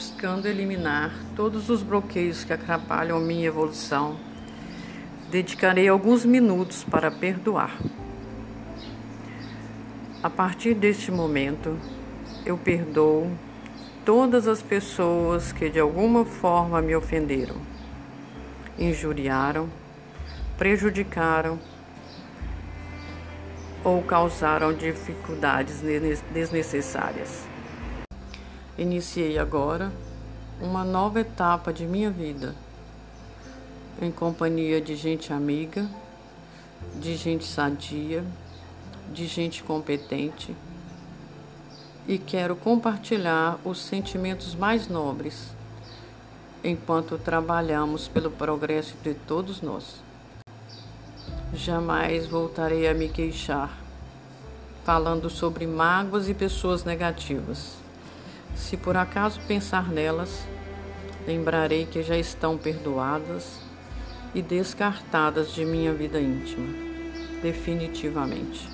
buscando eliminar todos os bloqueios que atrapalham minha evolução, dedicarei alguns minutos para perdoar. A partir deste momento, eu perdoo todas as pessoas que de alguma forma me ofenderam, injuriaram, prejudicaram ou causaram dificuldades desnecessárias. Iniciei agora uma nova etapa de minha vida, em companhia de gente amiga, de gente sadia, de gente competente e quero compartilhar os sentimentos mais nobres enquanto trabalhamos pelo progresso de todos nós. Jamais voltarei a me queixar, falando sobre mágoas e pessoas negativas. Se por acaso pensar nelas, lembrarei que já estão perdoadas e descartadas de minha vida íntima, definitivamente.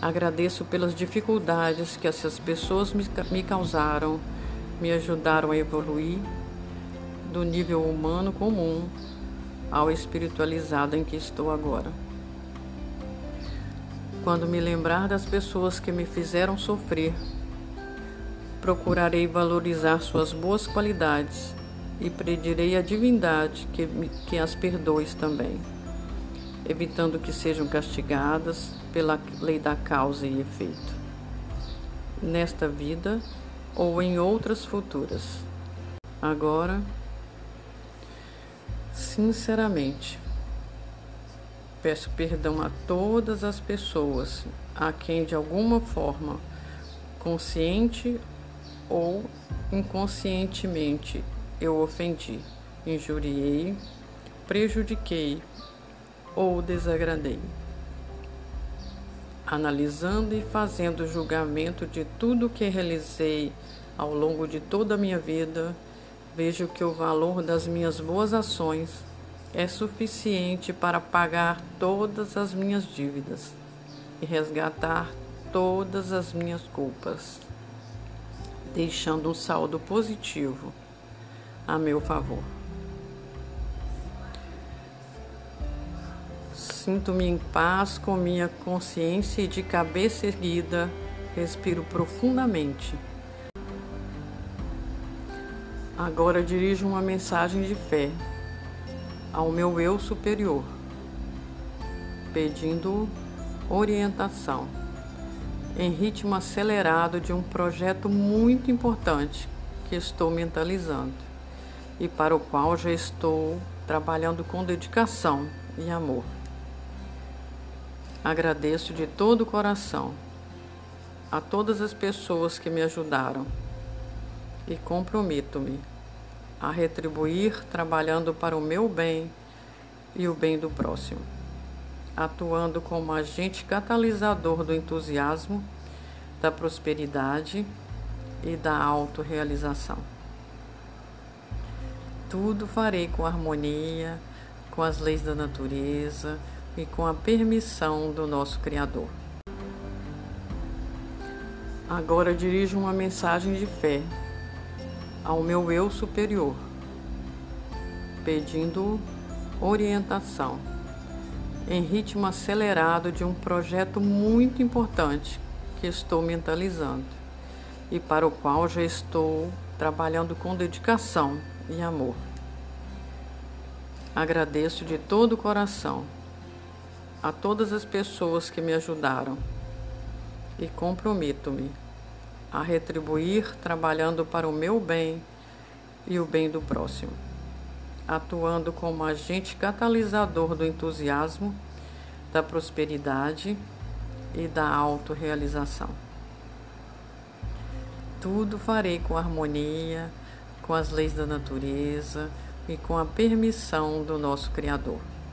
Agradeço pelas dificuldades que essas pessoas me causaram, me ajudaram a evoluir do nível humano comum ao espiritualizado em que estou agora. Quando me lembrar das pessoas que me fizeram sofrer, procurarei valorizar suas boas qualidades e pedirei à divindade que, que as perdoe também evitando que sejam castigadas pela lei da causa e efeito, nesta vida ou em outras futuras. Agora, sinceramente, peço perdão a todas as pessoas a quem de alguma forma, consciente ou inconscientemente, eu ofendi, injuriei, prejudiquei ou desagradei. Analisando e fazendo julgamento de tudo que realizei ao longo de toda a minha vida, vejo que o valor das minhas boas ações é suficiente para pagar todas as minhas dívidas e resgatar todas as minhas culpas, deixando um saldo positivo a meu favor. Sinto-me em paz com minha consciência e de cabeça erguida, respiro profundamente. Agora dirijo uma mensagem de fé ao meu eu superior, pedindo orientação em ritmo acelerado de um projeto muito importante que estou mentalizando e para o qual já estou trabalhando com dedicação e amor. Agradeço de todo o coração a todas as pessoas que me ajudaram e comprometo-me a retribuir trabalhando para o meu bem e o bem do próximo, atuando como agente catalisador do entusiasmo, da prosperidade e da autorrealização. Tudo farei com harmonia, com as leis da natureza e com a permissão do nosso Criador. Agora dirijo uma mensagem de fé ao meu eu superior, pedindo orientação em ritmo acelerado de um projeto muito importante que estou mentalizando e para o qual já estou trabalhando com dedicação e amor. Agradeço de todo o coração a todas as pessoas que me ajudaram e comprometo-me a retribuir trabalhando para o meu bem e o bem do próximo, atuando como agente catalisador do entusiasmo, da prosperidade e da autorrealização. Tudo farei com harmonia, com as leis da natureza e com a permissão do nosso Criador.